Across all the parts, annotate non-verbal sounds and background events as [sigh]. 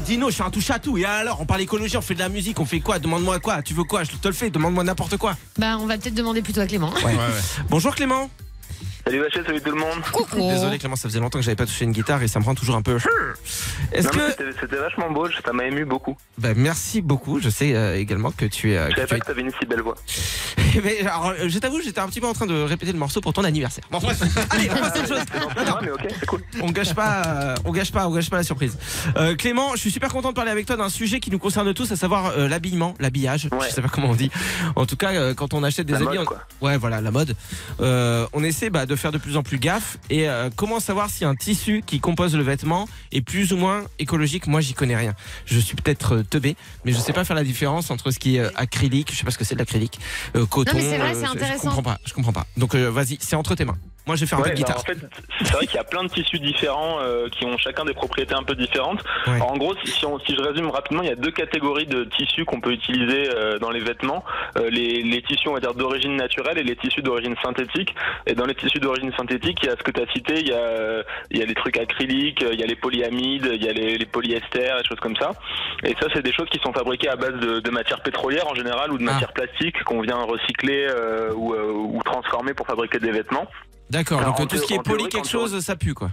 un dino, je suis un touche à tout. Et alors, on parle écologie, on fait de la musique, on fait quoi? Demande-moi quoi? Tu veux quoi? Je te le fais, demande-moi n'importe quoi. Bah, on va peut-être demander plutôt à Clément. Ouais. Bonjour Clément. Salut Vachette, salut tout le monde. [laughs] Désolé Clément, ça faisait longtemps que j'avais pas touché une guitare et ça me rend toujours un peu. Est-ce Non, mais que. c'était- vachement beau, ça m'a ému beaucoup. Bah, merci beaucoup. Je sais euh, également que tu es. euh, Je savais tu pas que t'avais une si belle voix. [laughs] Mais, alors, euh, je t'avoue, j'étais un petit peu en train de répéter le morceau pour ton anniversaire. Bon, bref. [laughs] Allez, on passe à autre chose. C'est moi, mais ok, c'est cool. On gâche pas, euh, on gâche pas, on gâche pas la surprise. Euh, Clément, je suis super content de parler avec toi d'un sujet qui nous concerne tous, à savoir euh, l'habillement, l'habillage. Ouais. Je sais pas comment on dit. En tout cas, euh, quand on achète des La habits, mode, on- quoi. ouais, voilà, la mode. Euh, on essaie bah, de faire de plus en plus gaffe. Et euh, comment savoir si un tissu qui compose le vêtement est plus ou moins écologique? Moi, j'y connais rien. Je suis peut-être teubé, mais je sais pas faire la différence entre ce qui est acrylique, je sais pas ce que c'est de l'acrylique, euh, coton. mais c'est vrai, c'est je- Je intéressant. comprends pas. Je comprends pas. Donc euh, vas-y, c'est entre tes mains. Moi, je vais faire un peu Ouais, de bah, guitare. en fait, c'est vrai qu'il y a plein de tissus différents euh, qui ont chacun des propriétés un peu différentes. Ouais. Alors, en gros, si, si on- si je résume rapidement, il y a deux catégories de tissus qu'on peut utiliser euh, dans les vêtements. Euh, les, les tissus, on va dire, d'origine naturelle et les tissus d'origine synthétique. Et dans les tissus d'origine synthétique, il y a ce que tu as cité, il y a, il y a les trucs acryliques, il y a les polyamides, il y a les, les polyesters, et choses comme ça. Et ça, c'est des choses qui sont fabriquées à base de, de matières pétrolières en général ou de Ah. matières plastiques qu'on vient recycler euh, ou, euh, ou transformer pour fabriquer des vêtements. D'accord. Donc tout ce qui est poli quelque chose, ça pue quoi.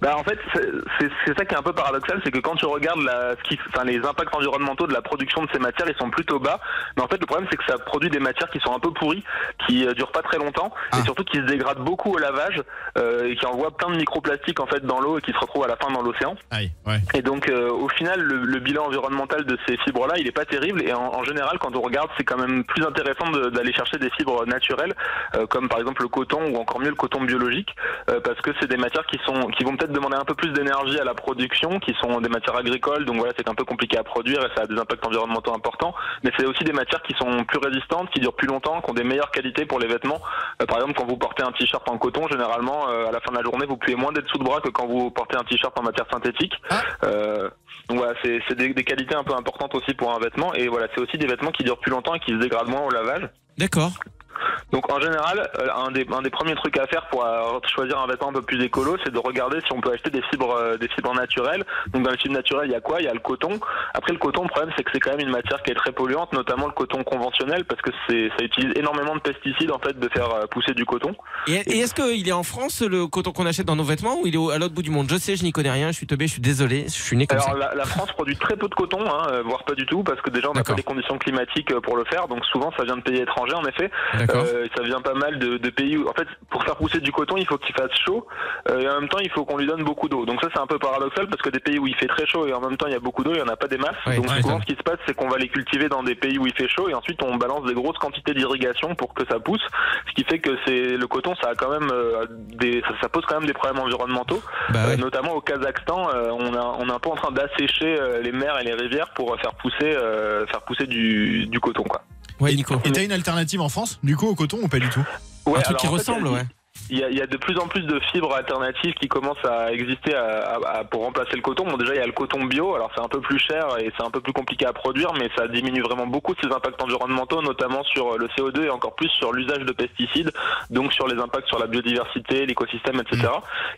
Bah en fait c'est- ça qui est un peu paradoxal, c'est que quand tu regardes la, ce qui, enfin, les impacts environnementaux de la production de ces matières, ils sont plutôt bas. Mais en fait le problème c'est que ça produit des matières qui sont un peu pourries, qui euh, durent pas très longtemps Ah. et surtout qui se dégradent beaucoup au lavage euh, et qui envoient plein de microplastiques en fait dans l'eau et qui se retrouvent à la fin dans l'océan. Ouais. Et donc euh, au final le, le bilan environnemental de ces fibres là il est pas terrible et en, en général quand on regarde c'est quand même plus intéressant de- d'aller chercher des fibres naturelles euh, comme par exemple le coton ou encore mieux le coton biologique euh, parce que c'est des matières qui sont qui vont peut-être demander un peu plus d'énergie à la production qui sont des matières agricoles donc voilà c'est un peu compliqué à produire et ça a des impacts environnementaux importants mais c'est aussi des matières qui sont plus résistantes qui durent plus longtemps qui ont des meilleures qualités pour les vêtements Euh, par exemple quand vous portez un t-shirt en coton généralement euh, à la fin de la journée vous puez moins d'être sous de bras que quand vous portez un t-shirt en matière synthétique euh, donc voilà, c'est c'est des, des qualités un peu importantes aussi pour un vêtement. Et voilà, c'est aussi des vêtements qui durent plus longtemps et qui se dégradent moins au lavage. D'accord. Donc en général, euh, un des, un des premiers trucs à faire pour euh, choisir un vêtement un peu plus écolo, c'est de regarder si on peut acheter des fibres, euh, des fibres naturelles. Donc dans les fibres naturelles, il y a quoi? Il y a le coton. Après le coton, le problème c'est que c'est quand même une matière qui est très polluante, notamment le coton conventionnel, parce que c'est ça utilise énormément de pesticides en fait de faire pousser du coton. Et, et est-ce qu'il est en France le coton qu'on achète dans nos vêtements ou il est à l'autre bout du monde? Je sais, je n'y connais rien, je suis teubé, je suis désolé, je suis né comme Alors ça. la, la France produit très peu de coton, hein, voire pas du tout, parce que déjà on n'a pas les conditions climatiques pour le faire. Donc souvent ça vient de pays étrangers en effet. Euh, ça vient pas mal de, de pays où, en fait, pour faire pousser du coton, il faut qu'il fasse chaud euh, et en même temps, il faut qu'on lui donne beaucoup d'eau. Donc ça, c'est un peu paradoxal parce que des pays où il fait très chaud et en même temps, il y a beaucoup d'eau, il y en a pas des masses. Donc souvent, ce qui se passe, c'est qu'on va les cultiver dans des pays où il fait chaud et ensuite on balance des grosses quantités d'irrigation pour que ça pousse. Ce qui fait que c'est le coton, ça a quand même euh, des, ça, ça pose quand même des problèmes environnementaux. Bah Euh, ouais. notamment au Kazakhstan, euh, on, a, on est un peu en train d'assécher euh, les mers et les rivières pour faire pousser, euh, faire pousser du, du coton, quoi. Ouais, Nico. Et t'as une alternative en France, du coup, au coton ou pas du tout? Ouais, un truc qui fait, ressemble, a- ouais. Il y, a, il y a de plus en plus de fibres alternatives qui commencent à exister à- à- à- pour remplacer le coton. Bon, déjà, il y a le coton bio. Alors, c'est un peu plus cher et c'est un peu plus compliqué à produire, mais ça diminue vraiment beaucoup ses impacts environnementaux, notamment sur le CO2 et encore plus sur l'usage de pesticides, donc sur les impacts sur la biodiversité, l'écosystème, etc.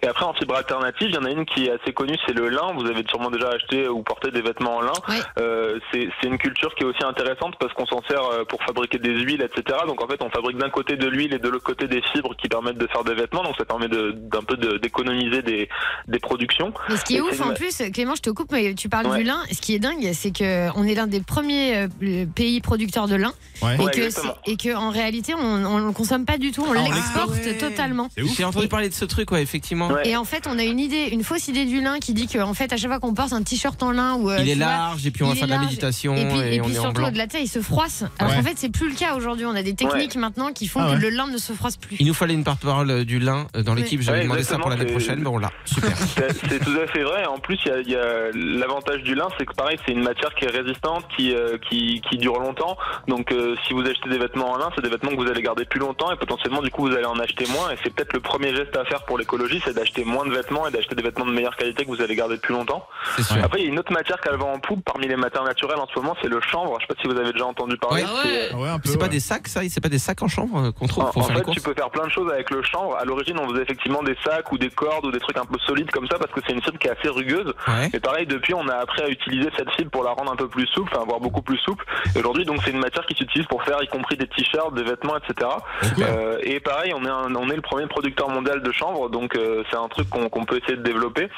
Et après, en fibres alternatives, il y en a une qui est assez connue, c'est le lin. Vous avez sûrement déjà acheté ou porté des vêtements en lin. Euh, c'est c'est une culture qui est aussi intéressante parce qu'on s'en sert euh, pour fabriquer des huiles, etc. Donc en fait, on fabrique d'un côté de l'huile et de l'autre côté des fibres qui permettent de faire des vêtements. Donc ça permet de- d'un peu de- d'économiser des, des productions. Mais ce qui est Et ouf en plus, Clément, je te coupe, mais tu parles Ouais. du lin. Ce qui est dingue, c'est que on est l'un des premiers euh, pays producteurs de lin, Ouais. et Ouais, que et en réalité, on, le consomme pas du tout, on Ah, l'exporte l'exporte. totalement. J'ai entendu parler de ce truc, ouais, effectivement. Ouais. Et en fait, on a une idée, une fausse idée du lin qui dit qu'en fait, à chaque fois qu'on porte un t-shirt en lin ou euh, Il est vois, large et puis on va faire de la large, méditation et puis, et, et on puis est surtout au-delà de ça, il se froisse. Alors Ouais. qu'en fait, c'est plus le cas aujourd'hui. On a des techniques maintenant qui font Ah que ouais. le lin ne se froisse plus. Il nous fallait une porte-parole du lin euh, dans l'équipe. J'avais Ouais, demandé ça pour l'année prochaine, mais on l'a. Super. C'est tout à fait vrai. En plus, il y a, il y a l'avantage du lin, c'est que pareil, c'est une matière qui est résistante, qui, euh, qui, qui dure longtemps. Donc, euh, si vous achetez des vêtements en lin, c'est des vêtements que vous allez garder plus longtemps et potentiellement, du coup, vous allez en acheter moins. Et c'est peut-être le premier geste à faire pour l'écologie, c'est d'acheter moins de vêtements et d'acheter des vêtements de meilleure qualité que vous allez garder plus longtemps. C'est sûr. Après, il y a une autre matière qu'elle vend en poupe parmi les matières naturelles en ce moment, c'est le chanvre. Je sais pas si vous avez déjà entendu parler. Ouais. Ah ouais. C'est- Ah ouais, pas des sacs, ça C'est pas des sacs en chambre euh, qu'on trouve En, pour en faire fait, les tu peux faire plein de choses avec le de chanvre. À l'origine, on faisait effectivement des sacs ou des cordes ou des trucs un peu solides comme ça parce que c'est une fibre qui est assez rugueuse. Ouais. Et pareil, depuis, on a appris à utiliser cette fibre pour la rendre un peu plus souple, enfin, voire beaucoup plus souple. Aujourd'hui, donc, c'est une matière qui s'utilise pour faire, y compris des t-shirts, des vêtements, etc. Euh, et pareil, on est, un- on est le premier producteur mondial de chanvre, donc euh, c'est un truc qu'on qu'on peut essayer de développer.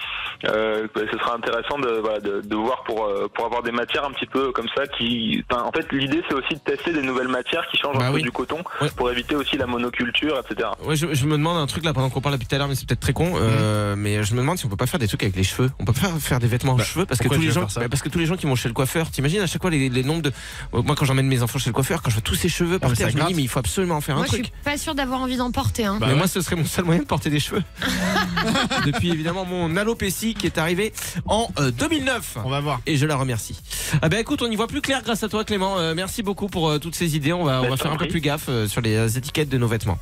Euh, ce sera intéressant de, voilà, de, de voir pour, euh, pour avoir des matières un petit peu comme ça qui. enfin, en fait, l'idée, c'est aussi de tester des nouvelles matières qui changent Bah un peu oui. du coton Ouais. pour éviter aussi la monoculture, etc. Ouais, je, je me demande un truc là pendant qu'on parle depuis tout à l'heure, mais c'est peut-être très con. euh, mais je me demande si on peut pas faire des trucs avec les cheveux. On peut pas faire des vêtements Bah, cheveux parce que tous les gens, bah, parce que tous les gens qui vont chez le coiffeur, t'imagines à chaque fois les, les nombres de. euh, Moi, quand j'emmène mes enfants chez le coiffeur, quand je vois tous ces cheveux par mais terre, ça je me dis mais il faut absolument en faire Moi, un je suis truc. pas sûre d'avoir envie d'en porter. Hein. Bah mais ouais. moi, ce serait mon seul moyen de porter des cheveux. [laughs] Depuis évidemment mon alopécie qui est arrivée en euh, 2009. On va voir. Et je la remercie. Ah ben écoute, on y voit plus clair grâce à toi Clément. Euh, merci beaucoup pour euh, toutes ces idées. On va, on va faire un peu plus gaffe euh, sur les euh, étiquettes de nos vêtements.